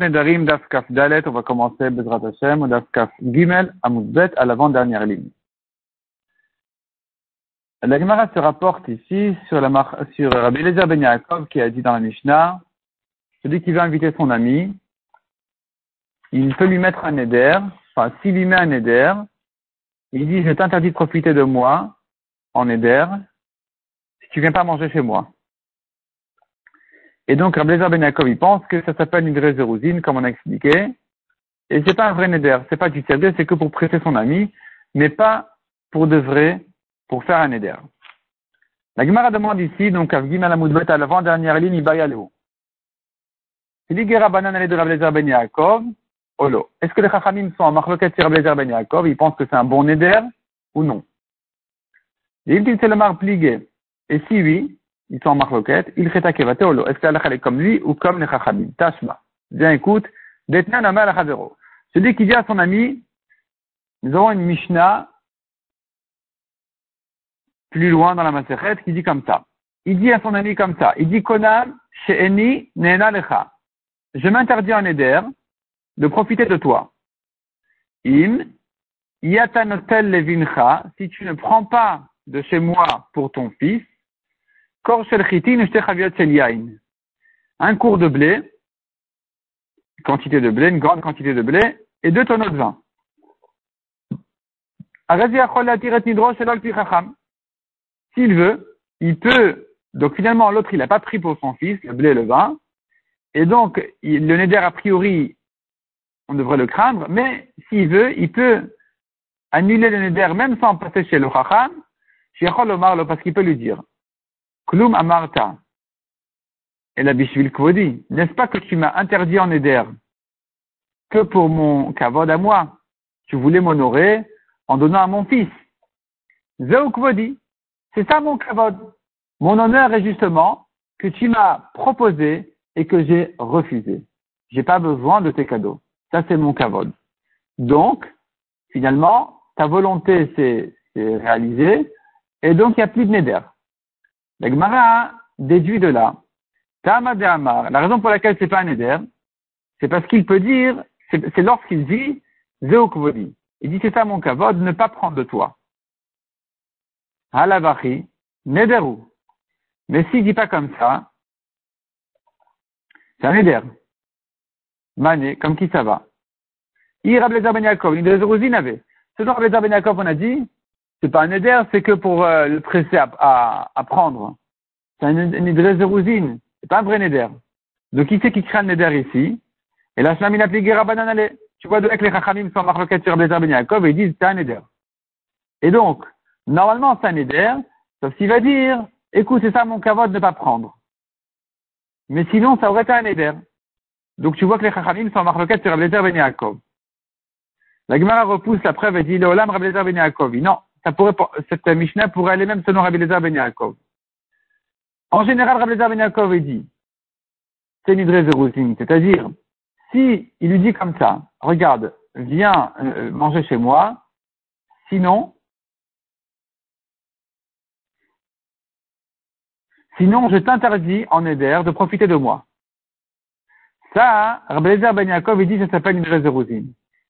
Nedarim, Dafkaf Dalet, on va commencer Bezrat Hashem, Dafkaf Gimel, à l'avant-dernière ligne. La Gemara se rapporte ici sur, la, sur Rabbi Eliezer Ben Yaakov qui a dit dans la Mishnah, celui qui veut inviter son ami, il peut lui mettre un éder, enfin, s'il lui met un éder, il dit, je t'interdis de profiter de moi en éder si tu viens pas manger chez moi. Et donc, Rabbi Ben Yaakov, il pense que ça s'appelle une zérousine, comme on a expliqué. Et c'est pas un vrai neder, c'est pas du sérieux, c'est que pour prêter son ami, mais pas pour de vrai, pour faire un neder. La Gemara demande ici, donc, à Amoudbet, à l'avant-dernière ligne, Il dit, Banan de Rabbi Ben Yaakov, Olo. Est-ce que les Chachamim sont en marloquette sur Rabbi Ben ils pensent que c'est un bon neder, ou non? Et si oui, ils sont en marloquette, il fait olo. Est-ce que Allah est comme lui ou comme les chachamim? Tashma. Bien écoute, detnan amal achadero. Celui qui dit à son ami, nous avons une Mishnah plus loin dans la Maseret qui dit comme ça. Il dit à son ami comme ça. Il dit Konam she'eni ne'ena lecha. Je m'interdis en Eder de profiter de toi. Im yatanotel levincha. Si tu ne prends pas de chez moi pour ton fils, un cours de blé, quantité de blé, une grande quantité de blé, et deux tonneaux de vin. S'il veut, il peut, donc finalement l'autre il n'a pas pris pour son fils le blé et le vin, et donc le neder a priori, on devrait le craindre, mais s'il veut, il peut annuler le neder même sans passer chez le chacham, chez parce qu'il peut lui dire, Klum amarta. Et la bishvil kvodi. N'est-ce pas que tu m'as interdit en éder que pour mon kavod à moi? Tu voulais m'honorer en donnant à mon fils. Zeu kvodi. C'est ça mon kavod. Mon honneur est justement que tu m'as proposé et que j'ai refusé. J'ai pas besoin de tes cadeaux. Ça, c'est mon kavod. Donc, finalement, ta volonté s'est réalisée et donc il n'y a plus de neder. La Gemara déduit de là, la raison pour laquelle c'est pas un éder, c'est parce qu'il peut dire, c'est lorsqu'il dit Zeokvodi. Il dit c'est ça mon kavod, ne pas prendre de toi. Halavachi, nederu. Mais s'il dit pas comme ça, c'est un éder. Mané, comme qui ça va? Ir Ablezer Ben Yaakov, des avait. Ben Yaakov, on a dit, c'est pas un éder, c'est que pour euh, le presser à, à, prendre. C'est un éder zérouzine. C'est pas un vrai neder. Donc, qui c'est qui crée un neder ici? Et là, Shlamim applique Rabbanan Tu vois, de les Chachamim sont marqués sur Bézar Ben et ils disent c'est un neder. Et donc, normalement, c'est un neder, sauf s'il va dire, écoute, c'est ça mon kavod de ne pas prendre. Mais sinon, ça aurait été un neder. Donc, tu vois que les Chachamim sont marqués sur Bézar Ben. La Gemara repousse la preuve et dit, le Olam Rabbi Ben Yaakov. Non, ça pourrait, cette Mishnah pourrait aller même selon Rabbi Lézar Ben Yaakov. En général, Rabbi Lézar Ben Yaakov dit, c'est Nidre Zeruzin, c'est-à-dire, si il lui dit comme ça, regarde, viens euh, manger chez moi, sinon, sinon je t'interdis en Éder de profiter de moi. Ça, Rabbi Lézar Ben Yaakov, il dit, ça s'appelle Nidre Zeruzin.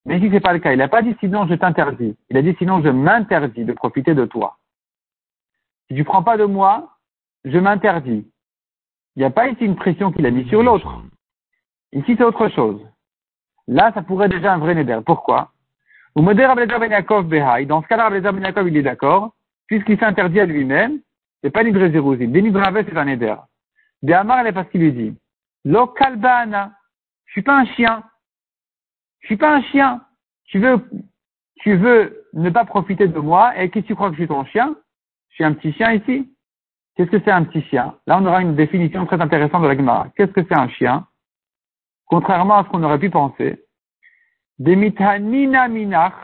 Mais ici, c'est pas le cas. Il n'a pas dit sinon je t'interdis. Il a dit sinon je m'interdis de profiter de toi. Si tu prends pas de moi, je m'interdis. Il n'y a pas ici une pression qu'il a mis sur l'autre. Ici, c'est autre chose. Là, ça pourrait déjà un vrai neder. Pourquoi? Ou ben Dans ce cas-là, ben il est d'accord, puisqu'il s'interdit à lui-même, c'est pas Nidre Zérouzine. Dénidrave, c'est un neder. Amar, elle est parce qu'il lui dit, Lo kalbana. Je suis pas un chien. Je suis pas un chien. Tu veux, tu veux ne pas profiter de moi et qui tu crois que je suis ton chien? Je suis un petit chien ici. Qu'est-ce que c'est un petit chien? Là, on aura une définition très intéressante de la Gemara. Qu'est-ce que c'est un chien? Contrairement à ce qu'on aurait pu penser, Demitanina minach,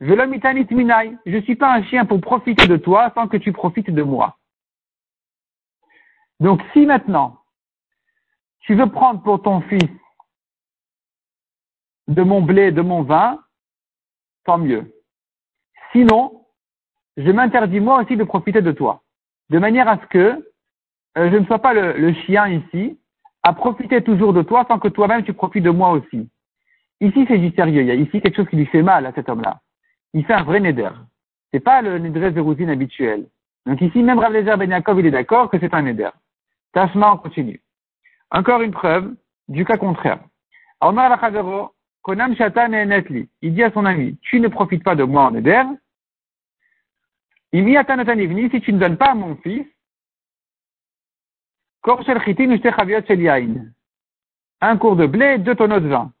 minai. Je suis pas un chien pour profiter de toi sans que tu profites de moi. Donc, si maintenant, tu veux prendre pour ton fils de mon blé, de mon vin, tant mieux. Sinon, je m'interdis moi aussi de profiter de toi, de manière à ce que euh, je ne sois pas le, chien ici, à profiter toujours de toi sans que toi-même tu profites de moi aussi. Ici, c'est du sérieux. Il y a ici quelque chose qui lui fait mal à cet homme-là. Il fait un vrai neder. C'est pas le neder de habituel. Donc ici, même Rav Lezer Ben il est d'accord que c'est un neder. Tashma, on continue. Encore une preuve du cas contraire. Il dit à son ami, tu ne profites pas de moi en neder. Si tu ne donnes pas à mon fils, un cours de blé, deux tonneaux de vin.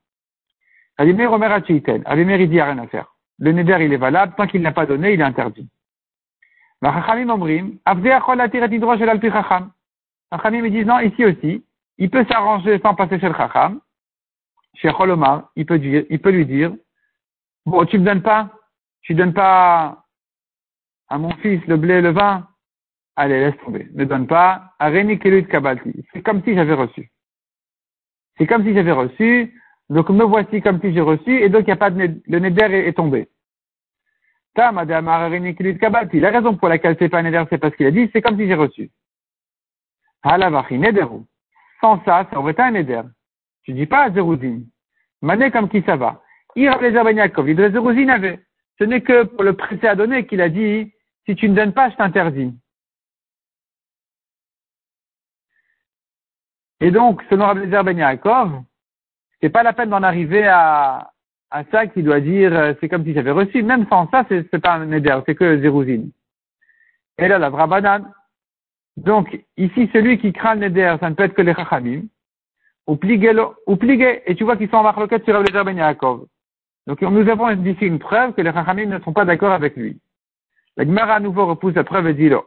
Abimer Omer il dit, rien à faire. Le neder, il est valable. Tant qu'il n'a pas donné, il est interdit. Chachamim omrim, Chachamim, ils disent, non, ici aussi, il peut s'arranger sans passer chez le Chacham. Chez Cholomar, il peut, dire, il peut lui dire, bon, tu me donnes pas, tu donnes pas à mon fils le blé le vin, allez, laisse tomber. Ne donne pas. C'est comme si j'avais reçu. C'est comme si j'avais reçu. Donc me voici comme si j'ai reçu. Et donc il n'y a pas de le neder est, tombé. Ta, madame La raison pour laquelle c'est pas un neder, c'est parce qu'il a dit, c'est comme si j'ai reçu. Sans ça, ça aurait été un neder. Tu dis pas à Zerouzine. Mané comme qui ça va? Avait. Ce n'est que pour le prêter à donner qu'il a dit, si tu ne donnes pas, je t'interdis. Et donc, selon Rabbi Ben c'est pas la peine d'en arriver à, à ça qui doit dire euh, c'est comme si j'avais reçu. Même sans ça, c'est, pas un neder, c'est que zérouzine. Et là, la vrabanan. Donc, ici, celui qui craint le neder, ça ne peut être que les chachamim. Ou pligué, et tu vois qu'ils sont en marloquette sur Rabbi Ben Yaakov. Donc, nous avons ici une preuve que les chachamim ne sont pas d'accord avec lui. La Gemara à nouveau repousse la preuve et dit là.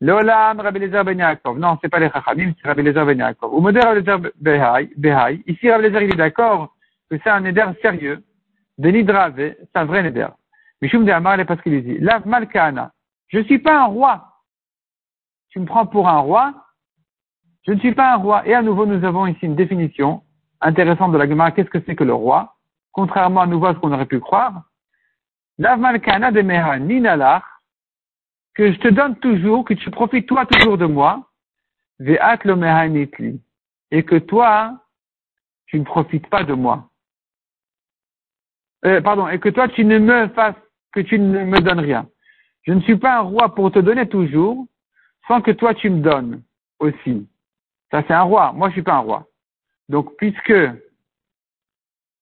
L'Olam Rabbi Lezer Ben. Non, c'est pas les Chachamim, c'est Rabbi Lezer Ben Yaakov. Ou Moder Rabbi Lezer. Ici, Rabbi Lezer, il est d'accord que c'est un neder sérieux. De Nidrave, c'est un vrai neder. Mishum de Amar, parce qu'il dit, Lav Malkana. Je suis pas un roi. Tu me prends pour un roi. Je ne suis pas un roi. Et à nouveau, nous avons ici une définition intéressante de la Gemara. Qu'est-ce que c'est que le roi? Contrairement à nouveau à ce qu'on aurait pu croire. Lav Malkana de Meha Ninalach que je te donne toujours, que tu profites toi toujours de moi, et que toi, tu ne profites pas de moi. Euh, pardon, et que toi, tu ne me fasses, que tu ne me donnes rien. Je ne suis pas un roi pour te donner toujours, sans que toi, tu me donnes aussi. Ça, c'est un roi. Moi, je suis pas un roi. Donc, puisque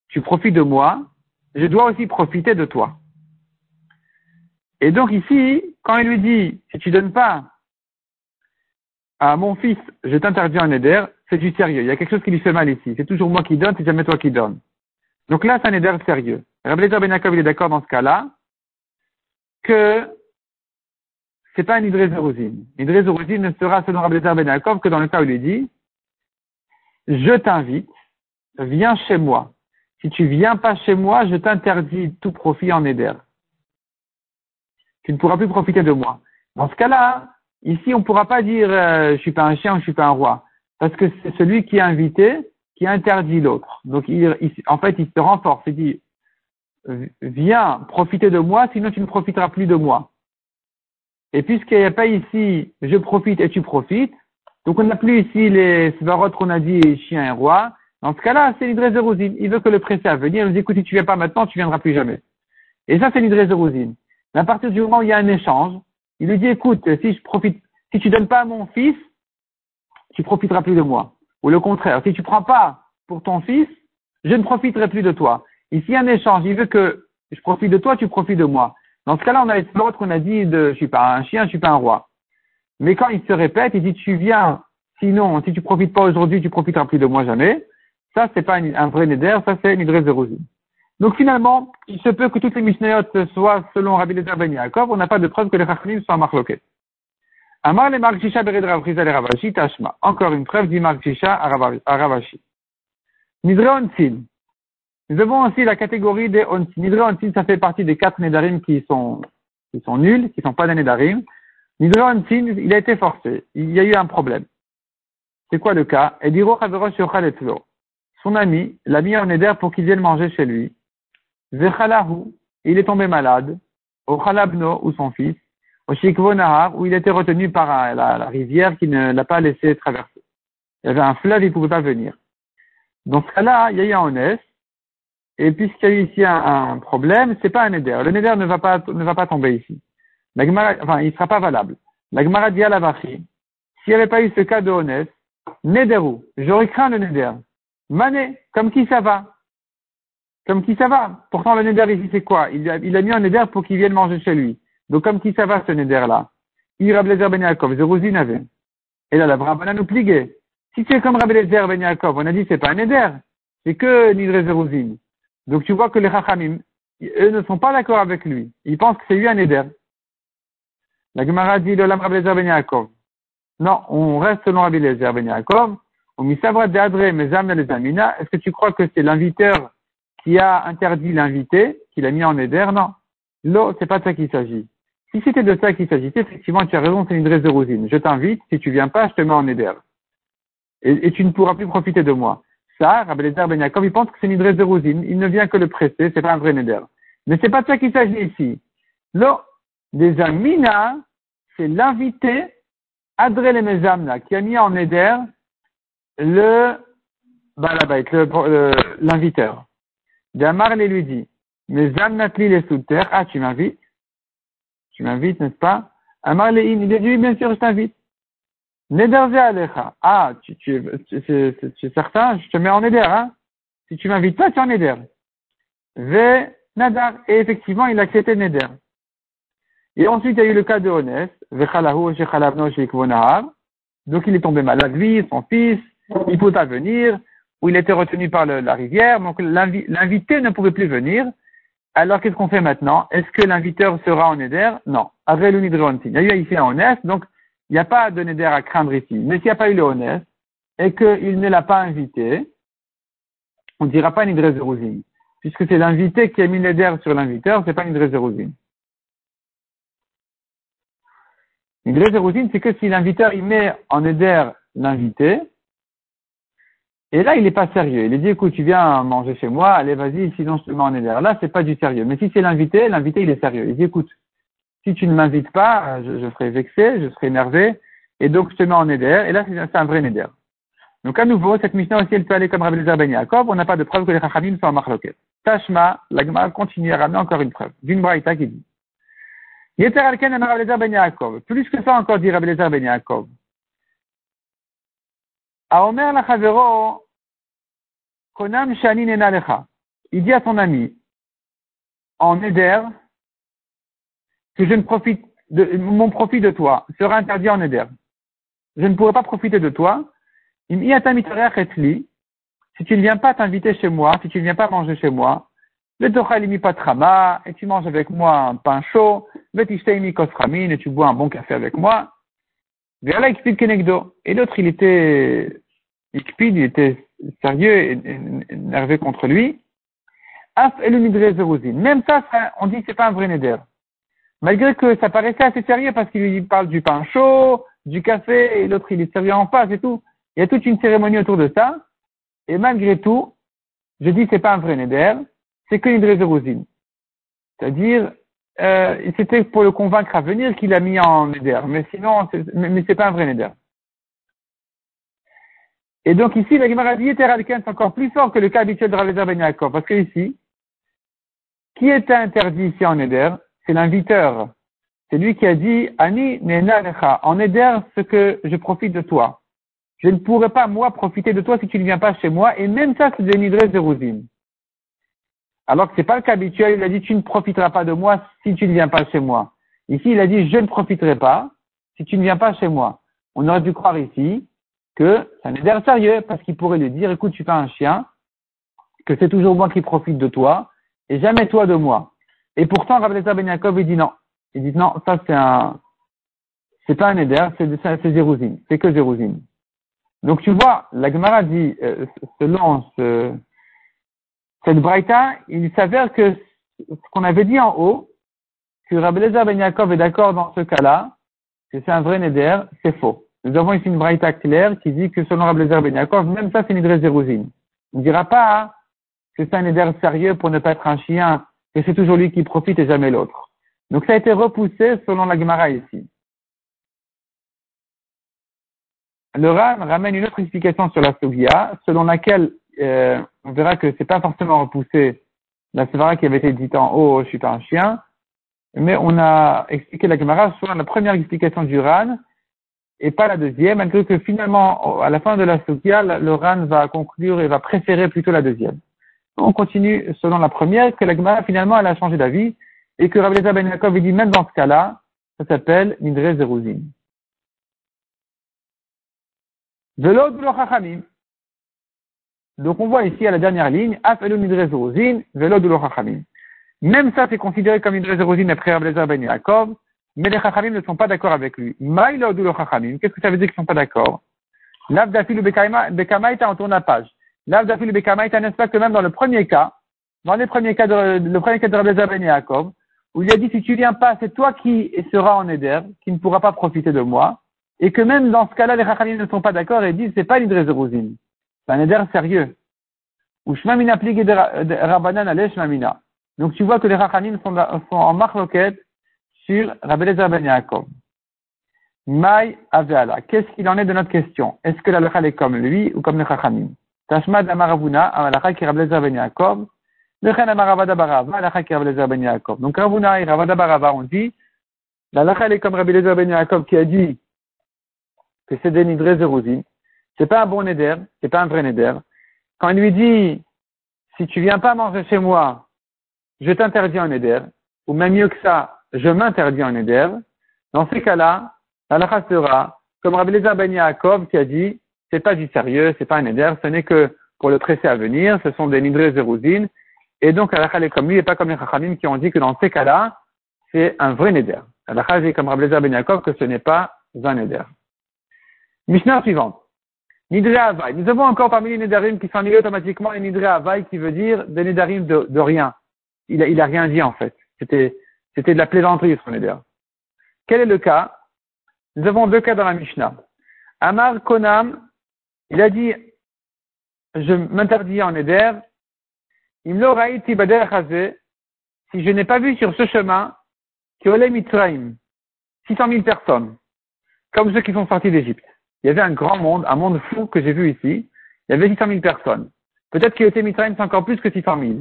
tu profites de moi, je dois aussi profiter de toi. Et donc ici, quand il lui dit, si tu donnes pas à mon fils, je t'interdis un éder, c'est du sérieux. Il y a quelque chose qui lui fait mal ici. C'est toujours moi qui donne, c'est jamais toi qui donne. Donc là, c'est un éder sérieux. Rabbi Ben il est d'accord dans ce cas-là que c'est pas un idré zérosine. Idré ne sera selon Rabbi Ben que dans le cas où il dit, je t'invite, viens chez moi. Si tu viens pas chez moi, je t'interdis tout profit en éder tu ne pourras plus profiter de moi. Dans ce cas-là, ici, on ne pourra pas dire euh, je suis pas un chien, je suis pas un roi, parce que c'est celui qui est invité qui interdit l'autre. Donc, il, en fait, il se renforce. Il dit viens profiter de moi, sinon tu ne profiteras plus de moi. Et puisqu'il n'y a pas ici je profite et tu profites, donc on n'a plus ici les svarot qu'on a dit chien et roi. Dans ce cas-là, c'est l'idré Il veut que le pressé à venir. Il dit écoute, si tu viens pas maintenant, tu viendras plus jamais. Et ça, c'est l'idré mais à partir du moment où il y a un échange, il lui dit, écoute, si je profite, si tu donnes pas à mon fils, tu profiteras plus de moi. Ou le contraire, si tu prends pas pour ton fils, je ne profiterai plus de toi. Ici, un échange. Il veut que je profite de toi, tu profites de moi. Dans ce cas-là, on a l'autre qu'on a dit de, je suis pas un chien, je suis pas un roi. Mais quand il se répète, il dit, tu viens, sinon, si tu profites pas aujourd'hui, tu profiteras plus de moi jamais. Ça, c'est pas un, vrai neder, ça c'est une vraie. Donc finalement, il se peut que toutes les Mishnayot soient selon Rabbi Lezer Ben Yaakov, on n'a pas de preuve que les Chachamim soient marloqués. Amar le Mark Shisha Bered Ravriza Ravashi Tashma. Encore une preuve dit Mark Shisha à Ravashi. Nidre Onsin. Nous avons aussi la catégorie des Onsin. Nidre Onsin, ça fait partie des quatre Nedarim qui sont, nuls, qui sont pas des Nedarim. Nidre Onsin, il a été forcé. Il y a eu un problème. C'est quoi le cas? Son ami l'a mis en Neder pour qu'il vienne manger chez lui il est tombé malade, au Khalabno, ou son fils, au Shikvo Nahar, où il était retenu par la, rivière qui ne l'a pas laissé traverser. il y avait un fleuve, il ne pouvait pas venir. Dans ce cas-là, il y a eu un honnête, et puisqu'il y a eu ici un, problème, c'est pas un neder. Le neder ne va pas, ne va pas tomber ici. Enfin, il sera pas valable. La Gemara dit à S'il n'y avait pas eu ce cas de honnête, nederou, j'aurais craint le neder. Mané, comme qui ça va? Comme qui ça va? Pourtant, le neder ici, c'est quoi? Il a, il a mis un neder pour qu'il vienne manger chez lui. Donc, comme qui ça va, ce neder-là? Il Rablezer Ben Yaakov, avait. Et là, la Brabana nous pliguait. Si c'est comme Rablezer Ben Yaakov, on a dit c'est pas un neder. C'est que Nidre Zeruzin. Donc tu vois que les Chachamim, eux ne sont pas d'accord avec lui. Ils pensent que c'est lui un éder. La Gemara dit le Lam Ben. Non, on reste selon Rabbezer Ben Yaakov. On misavra d'adre mezam les amina. Est-ce que tu crois que c'est l'inviteur qui a interdit l'invité, qui l'a mis en éder? Non. Là, c'est pas de ça qu'il s'agit. Si c'était de ça qu'il s'agissait, effectivement, tu as raison, c'est une dresse de rosine. Je t'invite, si tu viens pas, je te mets en éder. Et, tu ne pourras plus profiter de moi ça, Rabbi il pense que c'est une idresse de rousine. Il ne vient que le presser, c'est pas un vrai neder. Mais c'est pas de ça qu'il s'agit ici. Non, des amina, c'est l'invité, Adré le Mezamna, qui a mis en neder le, balabait, l'inviteur. Damar les lui dit, Mezamnatli les sous terre, ah, tu m'invites? Tu m'invites, n'est-ce pas? Amar les il dit, bien sûr, je t'invite. Alecha. Ah, tu, tu, c'est certain, je te mets en Neder, hein. Si tu m'invites pas, tu es en Neder. Ve nadar. Et effectivement, il a accepté Neder. Et ensuite, il y a eu le cas de Honest. Donc, il est tombé malade, lui, son fils. Il pouvait pas venir. Ou il était retenu par la rivière. Donc, l'invité ne pouvait plus venir. Alors, qu'est-ce qu'on fait maintenant? Est-ce que l'inviteur sera en Neder? Non. Il y a eu ici un Honest. Donc, il n'y a pas de neder à craindre ici. Mais s'il n'y a pas eu le honnête et qu'il ne l'a pas invité, on ne dira pas nidre zeruzin. Puisque c'est l'invité qui a mis neder sur l'inviteur, c'est pas nidre zeruzin. Nidre zeruzin, c'est que si l'inviteur met en neder l'invité, et là, il n'est pas sérieux. Il dit, écoute, tu viens manger chez moi, allez, vas-y, sinon je te mets en neder. Là, c'est pas du sérieux. Mais si c'est l'invité, l'invité, il est sérieux. Il dit, écoute, si tu ne m'invites pas, je, serai vexé, je serai énervé, et donc je te mets en éder, et là c'est un vrai éder. Donc à nouveau, cette mission aussi, elle peut aller comme Rabbi Lezer Ben Yaakov, on n'a pas de preuve que les Chachamim sont en marloquet. Tashma, l'agma continue à ramener encore une preuve, d'une braïta qui dit. Yeter alken en Rabbi Ben Yaakov. Plus que ça encore dit Rabbi Lezer Ben Yaakov. Aomer la chavero, konam shani nena. Il dit à son ami, en éder, que je ne profite de, mon profit de toi sera interdit en éder. Je ne pourrai pas profiter de toi. Si tu ne viens pas t'inviter chez moi, si tu ne viens pas manger chez moi, le trama, et tu manges avec moi un pain chaud, et tu bois un bon café avec moi. Et l'autre, il était, il était sérieux et énervé contre lui. Même ça, on dit que c'est pas un vrai neder. Malgré que ça paraissait assez sérieux parce qu'il lui parle du pain chaud, du café, et l'autre il est sérieux en face et tout. Il y a toute une cérémonie autour de ça. Et malgré tout, je dis c'est pas un vrai neder, c'est que une. C'est-à-dire, euh, c'était pour le convaincre à venir qu'il a mis en neder. Mais sinon, mais, mais c'est pas un vrai neder. Et donc ici, la Gemara dit c'est encore plus fort que le cas habituel de Ravezer Ben. Parce que ici, qui était interdit ici en neder? C'est l'inviteur. C'est lui qui a dit, Ani en aider ce que je profite de toi. Je ne pourrais pas, moi, profiter de toi si tu ne viens pas chez moi, et même ça, c'est une de. Alors que c'est pas le cas habituel, il a dit, tu ne profiteras pas de moi si tu ne viens pas chez moi. Ici, il a dit, je ne profiterai pas si tu ne viens pas chez moi. On aurait dû croire ici que c'est un éder sérieux, parce qu'il pourrait lui dire, écoute, tu fais un chien, que c'est toujours moi qui profite de toi, et jamais toi de moi. Et pourtant, Rabbi Ben Yaakov, il dit non. Il dit non, ça c'est un, c'est pas un éder, c'est, Zérouzine. C'est que Zérouzine. Donc tu vois, la Gemara dit, euh, selon ce, cette braïta, il s'avère que ce qu'on avait dit en haut, que Rabbi Ben Yaakov est d'accord dans ce cas-là, que c'est un vrai neder, c'est faux. Nous avons ici une braïta claire qui dit que selon Rabbi Ben Yaakov, même ça c'est une idée zérouzine. On ne dira pas que c'est un neder sérieux pour ne pas être un chien et c'est toujours lui qui profite et jamais l'autre. Donc ça a été repoussé selon la Gemara ici. le Ran ramène une autre explication sur la Sogia, selon laquelle euh, on verra que c'est pas forcément repoussé la Sevara qui avait été dite en haut, je suis pas un chien, mais on a expliqué la Gemara sur la première explication du Ran et pas la deuxième, malgré que finalement, à la fin de la Sogia, le Ran va conclure et va préférer plutôt la deuxième. On continue selon la première, que la Gemara finalement elle a changé d'avis et que Rabbi Ben Yaakov dit même dans ce cas-là, ça s'appelle Nidre Zeruzin. Velo. Donc on voit ici à la dernière ligne, Afelu Nidre Zeruzin, Velo Chachamim. Même ça, c'est considéré comme Nidre Zeruzin après Rabbi Ben Yaakov, mais les Chachamim ne sont pas d'accord avec lui. Maïlo Chachamim, qu'est-ce que ça veut dire qu'ils ne sont pas d'accord? L'Avdafilu Bekamaïta, on tourne la page. Que même dans le premier cas, dans les premiers cas de, le premier cas de Rabbi Ben Yaakov, où il a dit si tu viens pas, c'est toi qui seras en éder, qui ne pourra pas profiter de moi, et que même dans ce cas-là, les Chachamim ne sont pas d'accord et disent c'est pas l'idré zeruzin, c'est un éder sérieux. Ou shmamina de Rabbanan ale shmamina. Donc tu vois que les Chachamim sont, sont en marloquette sur Rabbi ben Yaakov. Mai Aveala. Qu'est-ce qu'il en est de notre question? Est-ce que la est comme lui ou comme les Chachamim Tashmad Amaravuna, Amalacha qui ben Yaakov, donc Ravuna et Ravada Barava dit, la est comme Rabbi Ben qui a dit que c'est nidrés Ce C'est pas un bon neder, c'est pas un vrai neder. Quand il lui dit, si tu viens pas manger chez moi, je t'interdis un neder, ou même mieux que ça, je m'interdis un neder, dans ces cas-là, la sera comme Rabbi Lezer Ben Yaakov qui a dit, c'est pas du sérieux, c'est pas un neder, ce n'est que pour le tresser à venir, ce sont des nidrés zérouzines, et donc, Allah est comme lui et pas comme les Chachamim qui ont dit que dans ces cas-là, c'est un vrai Neder. Allah est comme Rabbi Ben Yaakov que ce n'est pas un Neder. Mishnah suivante. Nidre Havai. Nous avons encore parmi les Nedarim qui sont annulés automatiquement les Nidre Havai qui veut dire des Nedarim de, de rien. Il a rien dit en fait. C'était, c'était de la plaisanterie son Neder. Quel est le cas? Nous avons deux cas dans la Mishnah. Amar Konam, il a dit, je m'interdis en Neder si je n'ai pas vu sur ce chemin, Mitraim, 600 000 personnes, comme ceux qui sont sortis d'Égypte. Il y avait un grand monde, un monde fou que j'ai vu ici. Il y avait 600 000 personnes. Peut-être que Mitraim, c'est encore plus que 600 000.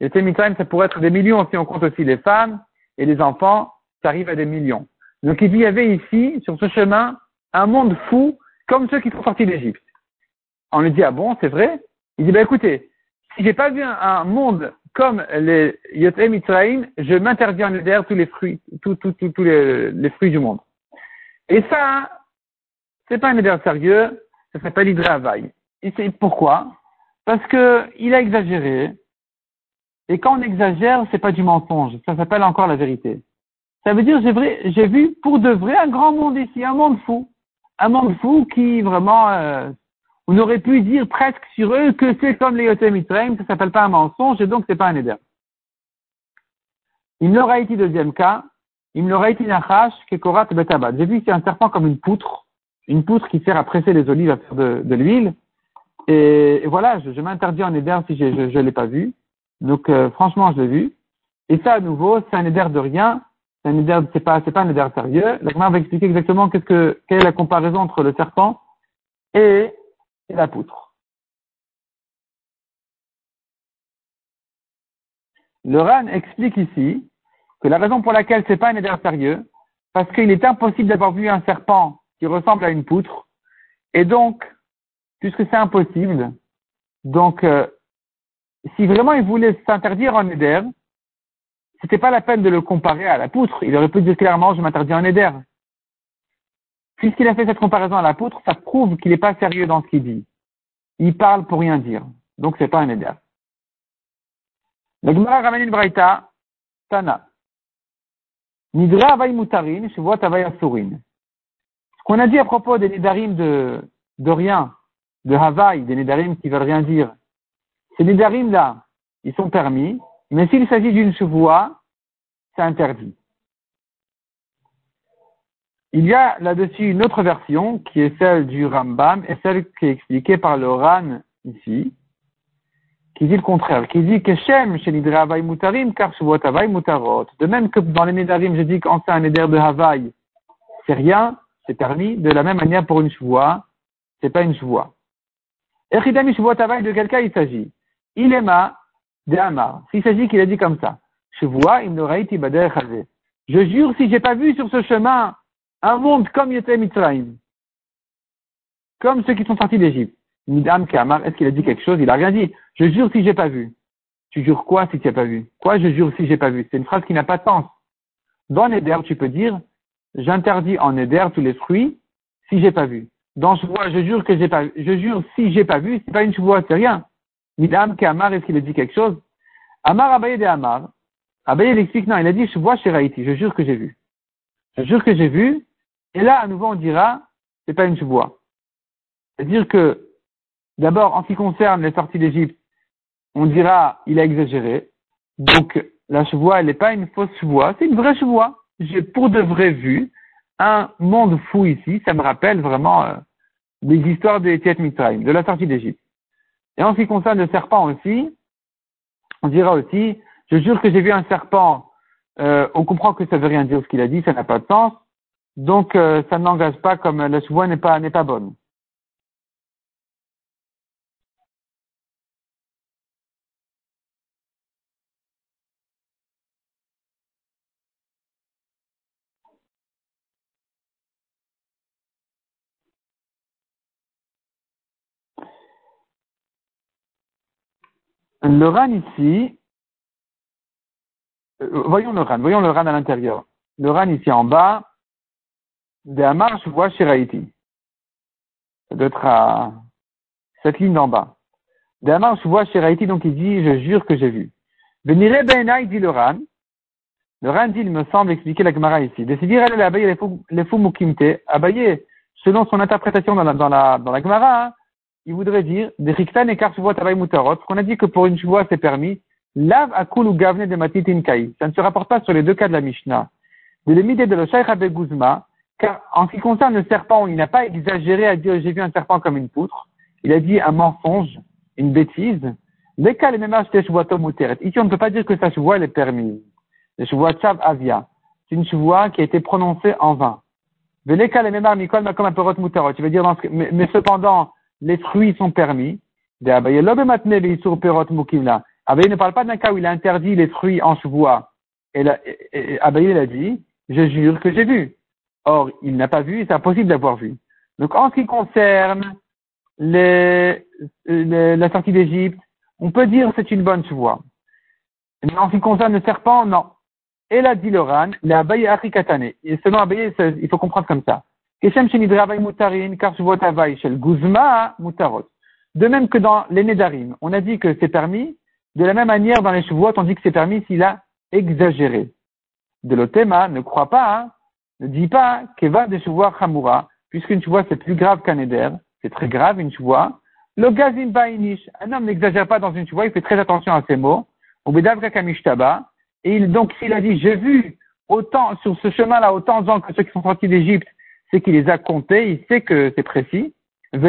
Yoté Mitraim, ça pourrait être des millions si on compte aussi les femmes et les enfants, ça arrive à des millions. Donc il y avait ici, sur ce chemin, un monde fou, comme ceux qui sont sortis d'Égypte. On lui dit, ah bon, c'est vrai? Il dit, bah écoutez, si j'ai pas vu un, monde comme les Yotem Mitzrayim, je m'interdis en éder tous les fruits, tous, les, les, fruits du monde. Et ça, c'est pas un éder sérieux, ça s'appelle Hydra Havaï. Et c'est pourquoi? Parce que il a exagéré. Et quand on exagère, c'est pas du mensonge. Ça s'appelle encore la vérité. Ça veut dire, j'ai vu pour de vrai un grand monde ici, un monde fou. Un monde fou qui vraiment euh, on aurait pu dire presque sur eux que c'est comme les Yotem Mitzrayim, ça s'appelle pas un mensonge et donc c'est pas un éder. Il n'aurait été deuxième cas, il n'aurait été nachash que korat betabat. J'ai vu c'est un serpent comme une poutre, une poutre qui sert à presser les olives à faire de, l'huile. Et, voilà, je, m'interdis en éder si je ne l'ai pas vu. Donc euh, franchement, je l'ai vu. Et ça, à nouveau, c'est un éder de rien. C'est un éder, c'est pas, c'est pas un éder sérieux. La va expliquer exactement qu'est-ce que, quelle est la comparaison entre le serpent et la poutre. Le RAN explique ici que la raison pour laquelle c'est pas un éder sérieux, parce qu'il est impossible d'avoir vu un serpent qui ressemble à une poutre, et donc, puisque c'est impossible, donc, euh, si vraiment il voulait s'interdire en éder, c'était pas la peine de le comparer à la poutre. Il aurait pu dire clairement, je m'interdis en éder. Puisqu'il a fait cette comparaison à la poutre, ça prouve qu'il n'est pas sérieux dans ce qu'il dit. Il parle pour rien dire. Donc c'est pas un éder. Le Gemara ramène une Tana. Nidra avay mutarin, avay asurin. Ce qu'on a dit à propos des nidarim de, de rien, de Havaï, des nidarim qui veulent rien dire, ces nidarim là, ils sont permis, mais s'il s'agit d'une chevoie, c'est interdit. Il y a là-dessus une autre version qui est celle du Rambam et celle qui est expliquée par le Ran ici, qui dit le contraire, qui dit que Shem chez Mutarim, car Mutarot. De même que dans les Nedarim, je dis qu'en un Neder de Havaï, c'est rien, c'est permis. De la même manière pour une Shavua, c'est pas une chevoie. Echidami chevoie travail de quelqu'un il s'agit? Il est ma de Amar. S'il s'agit qu'il a dit comme ça. Il n'aurait été Je jure si j'ai pas vu sur ce chemin un monde comme Yotem Mitzrayim. Comme ceux qui sont sortis d'Égypte. Midam Kamar, est-ce qu'il a dit quelque chose? Il a rien dit. Je jure si j'ai pas vu. Tu jures quoi si tu n'as pas vu? Quoi je jure si j'ai pas vu? C'est une phrase qui n'a pas de sens. Dans Neder, tu peux dire, j'interdis en Neder tous les fruits si j'ai pas vu. Dans vois, je jure que j'ai pas vu. Je jure si j'ai pas vu, c'est pas une chevoie, c'est rien. Midam Kamar, est-ce qu'il a dit quelque chose? Amar Abaye de Amar. Abaye il explique, non, il a dit, chez Raïti, je jure que j'ai vu. Je jure que j'ai vu. Et là, à nouveau, on dira, c'est pas une chevoie. C'est-à-dire que, d'abord, en ce qui concerne les sorties d'Égypte, on dira, il a exagéré. Donc, la chevoie, elle n'est pas une fausse chevoie, c'est une vraie chevoie. J'ai pour de vrai vu un monde fou ici. Ça me rappelle vraiment euh, des histoires de Tiet de la sortie d'Égypte. Et en ce qui concerne le serpent aussi, on dira aussi, je jure que j'ai vu un serpent, euh, on comprend que ça veut rien dire ce qu'il a dit, ça n'a pas de sens. Donc, euh, ça n'engage pas comme la chevoie n'est pas, n'est pas bonne. Le RAN ici, euh, voyons le RAN, voyons le RAN à l'intérieur. Le RAN ici en bas, de la marche, vois chez Haïti. Ça doit être à cette ligne d'en bas. De la marche, vois chez Haïti, donc il dit, je jure que j'ai vu. Venirez il dit le RAN. Le RAN dit, il me semble expliquer la Gemara ici. Décider aller abayer les mukimte, abayer, selon son interprétation dans la, dans la, dans la Gemara, hein, il voudrait dire, des riktan et voit tabay mutarot, qu'on a dit que pour une chevoie c'est permis, lav akul ou gavne de matitin kai. Ça ne se rapporte pas sur les deux cas de la Mishnah. De l'imité de le Guzma, car en ce qui concerne le serpent, il n'a pas exagéré à dire j'ai vu un serpent comme une poutre. Il a dit un mensonge, une bêtise. Les cas les mêmes Ici, on ne peut pas dire que sa chevoie est permise. La chevoie tchav avia. C'est une chevoie qui a été prononcée en vain. Les cas les mêmes comme un perot. Tu veux dire, mais, mais cependant, les fruits sont permis. Ne parle pas d'un cas où il a interdit les fruits en chevoie. Et, a dit, je jure que j'ai vu. Or, il n'a pas vu c'est impossible d'avoir vu. Donc, en ce qui concerne les, la sortie d'Égypte, on peut dire c'est une bonne chevoie. Mais en ce qui concerne le serpent, non. Et la dit l'oran, l'Abaye Afrikatane. Et selon Abaye, il faut comprendre comme ça. De même que dans les Nedarim, on a dit que c'est permis, de la même manière dans les chevaux, on dit que c'est permis s'il a exagéré. De l'otema ne croit pas, hein, ne dit pas va de chevaux chamura, puisqu'une chevoie c'est plus grave qu'un Neder, c'est très grave une chevoie. Le gazim bainish, un homme n'exagère pas dans une chevoie, il fait très attention à ses mots. Et il, donc s'il a dit, j'ai vu autant, sur ce chemin-là, autant de gens que ceux qui sont sortis d'Égypte, c'est qu'il les a comptés, il sait que c'est précis. Il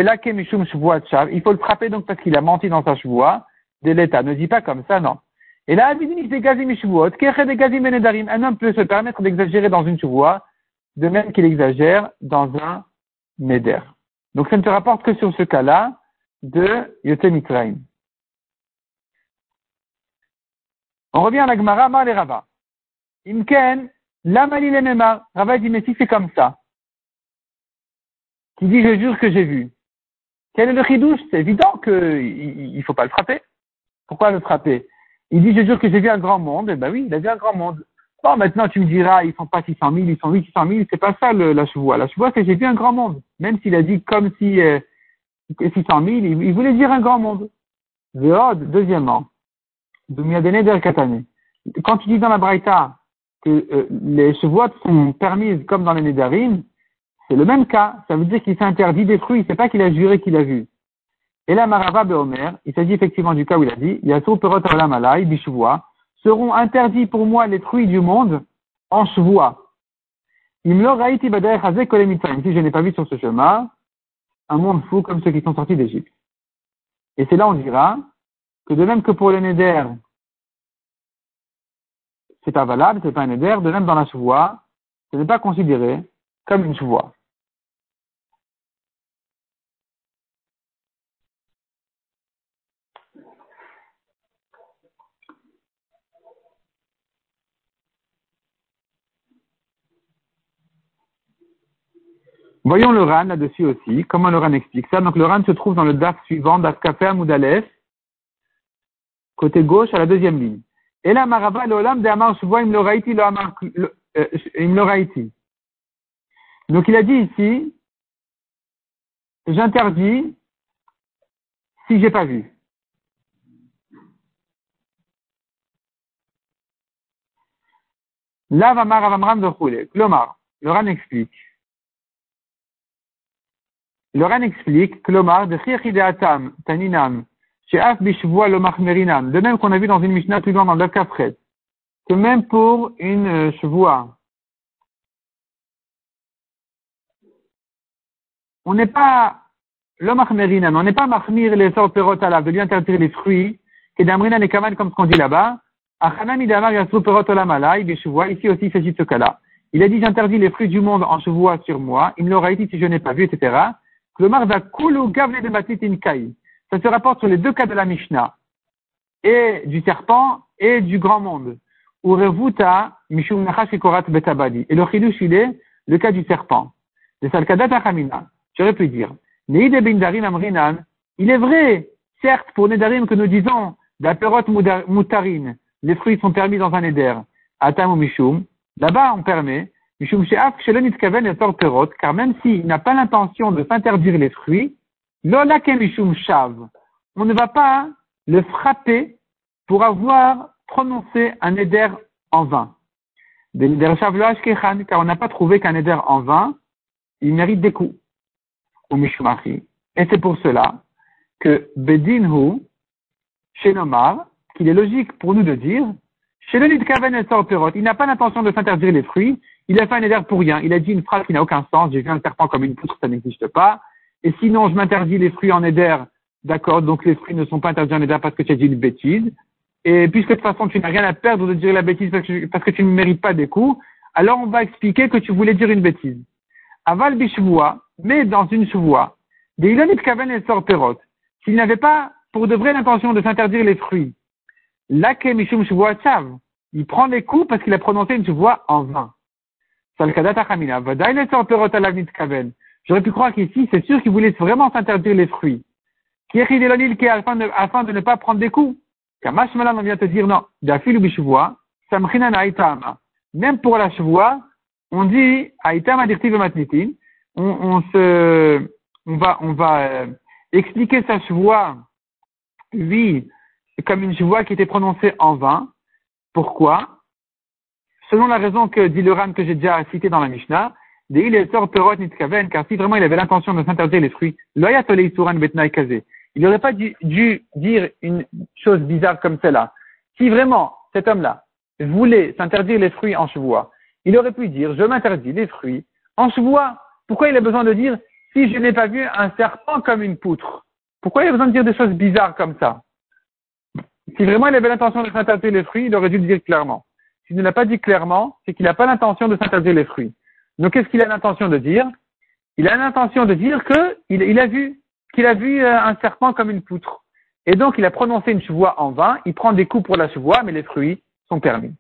faut le frapper donc parce qu'il a menti dans sa chevoie de l'État. Ne dis pas comme ça, non. Et là, des gazim Un homme peut se permettre d'exagérer dans une chevoie, de même qu'il exagère dans un neder. Donc ça ne te rapporte que sur ce cas-là de Yotem On revient à la Gemara, Mar les Rava. Imken, l'amali le Rava dit, mais si c'est comme ça, qui dit je jure que j'ai vu. Quel est le chidouche? C'est évident qu'il ne faut pas le frapper. Pourquoi le frapper? Il dit je jure que j'ai vu un grand monde. Eh ben oui, il a vu un grand monde. Bon, maintenant tu me diras, ils sont pas 600 000, ils sont 800 000, c'est pas ça le, la chevoie. La chevoie, c'est j'ai vu un grand monde. Même s'il a dit comme si euh, 600 000, il, voulait dire un grand monde. Deuxièmement, quand tu dis dans la Braïta que euh, les chevoies sont permises comme dans les Nédarim, c'est le même cas. Ça veut dire qu'il s'est interdit des fruits. C'est pas qu'il a juré qu'il a vu. Et là, Marava Beomer, il s'agit effectivement du cas où il a dit, Yassou Perot Malay, Bishuvoa, seront interdits pour moi les fruits du monde en me Si je n'ai pas vu sur ce chemin un monde fou comme ceux qui sont sortis d'Égypte. Et c'est là on dira que de même que pour le Neder, c'est pas valable, c'est pas un Neder, de même dans la chevoie, ce n'est pas considéré comme une chevoie. Voyons le RAN là-dessus aussi. Comment le RAN explique ça Donc le RAN se trouve dans le DAF suivant, DAF Kafé Moudalef, côté gauche à la deuxième ligne. Et là, Marava l'olam de Amar im loraiti. Donc il a dit ici, j'interdis si j'ai pas vu. Là, Vamar Avamram de Klomar, le RAN explique. Le RAN explique, Klomar, de Atam, Taninam, Sheaf Bishvua Lomachmerinam, de même qu'on a vu dans une Mishnah plus loin dans le Kafret, que même pour une euh, chevoie, on n'est pas l'omachmerinam, on n'est pas machmir les sortes perot de lui interdire les fruits, que d'amrinan et kaman comme ce qu'on dit là-bas, Ici aussi, il s'agit de ce cas-là. Il a dit, j'interdis les fruits du monde en chevoie sur moi. Il me l'aura dit si je n'ai pas vu, etc. Ça se rapporte sur les deux cas de la Mishnah. Et du serpent et du grand monde. Et le chidush, il est le cas du serpent. J'aurais pu dire, il est vrai, certes, pour Nedarim que nous disons, la perot mutarin, les fruits sont permis dans un éder, atam ou mishum, là-bas on permet, mishum she'af kaven et car même s'il n'a pas l'intention de s'interdire les fruits, l'olake mishum shav, on ne va pas le frapper pour avoir prononcé un éder en vain. Car on n'a pas trouvé qu'un éder en vain, il mérite des coups. Ou mishmachi. Et c'est pour cela que bedinhu, chez Nomar, qu'il est logique pour nous de dire, il n'a pas l'intention de s'interdire les fruits, il a fait un éder pour rien, il a dit une phrase qui n'a aucun sens, j'ai vu un serpent comme une poutre, ça n'existe pas, et sinon je m'interdis les fruits en éder, d'accord, donc les fruits ne sont pas interdits en éder parce que tu as dit une bêtise, et puisque de toute façon tu n'as rien à perdre de dire la bêtise parce que, tu ne mérites pas des coups, alors on va expliquer que tu voulais dire une bêtise. Aval bishvoua, mais dans une chevoie, des ilonit kaven et perot, s'il n'avait pas pour de vrai l'intention de s'interdire les fruits. Il prend les coups parce qu'il a prononcé une voix en vain. J'aurais pu croire qu'ici, c'est sûr qu'il voulait vraiment s'interdire les fruits. Afin de, afin de ne pas prendre des coups. Kamash Malan, on vient te dire non. Même pour la chevoie, on dit, on, on se, on va, on va euh, expliquer sa chevoie, oui, comme une voix qui était prononcée en vain. Pourquoi? Selon la raison que dit le Ran que j'ai déjà cité dans la Mishnah, car si vraiment il avait l'intention de s'interdire les fruits, il n'aurait pas dû, dire une chose bizarre comme celle-là. Si vraiment cet homme-là voulait s'interdire les fruits en chevoie, il aurait pu dire je m'interdis les fruits en chevoie. Pourquoi il a besoin de dire si je n'ai pas vu un serpent comme une poutre? Pourquoi il a besoin de dire des choses bizarres comme ça? Si vraiment il avait l'intention de s'interdire les fruits, il aurait dû le dire clairement. S'il ne l'a pas dit clairement, c'est qu'il n'a pas l'intention de s'interdire les fruits. Donc qu'est-ce qu'il a l'intention de dire? Il a l'intention de dire qu'il il a vu qu'il a vu euh, un serpent comme une poutre. Et donc il a prononcé une chevoie en vain, il prend des coups pour la chevoie, mais les fruits sont permis.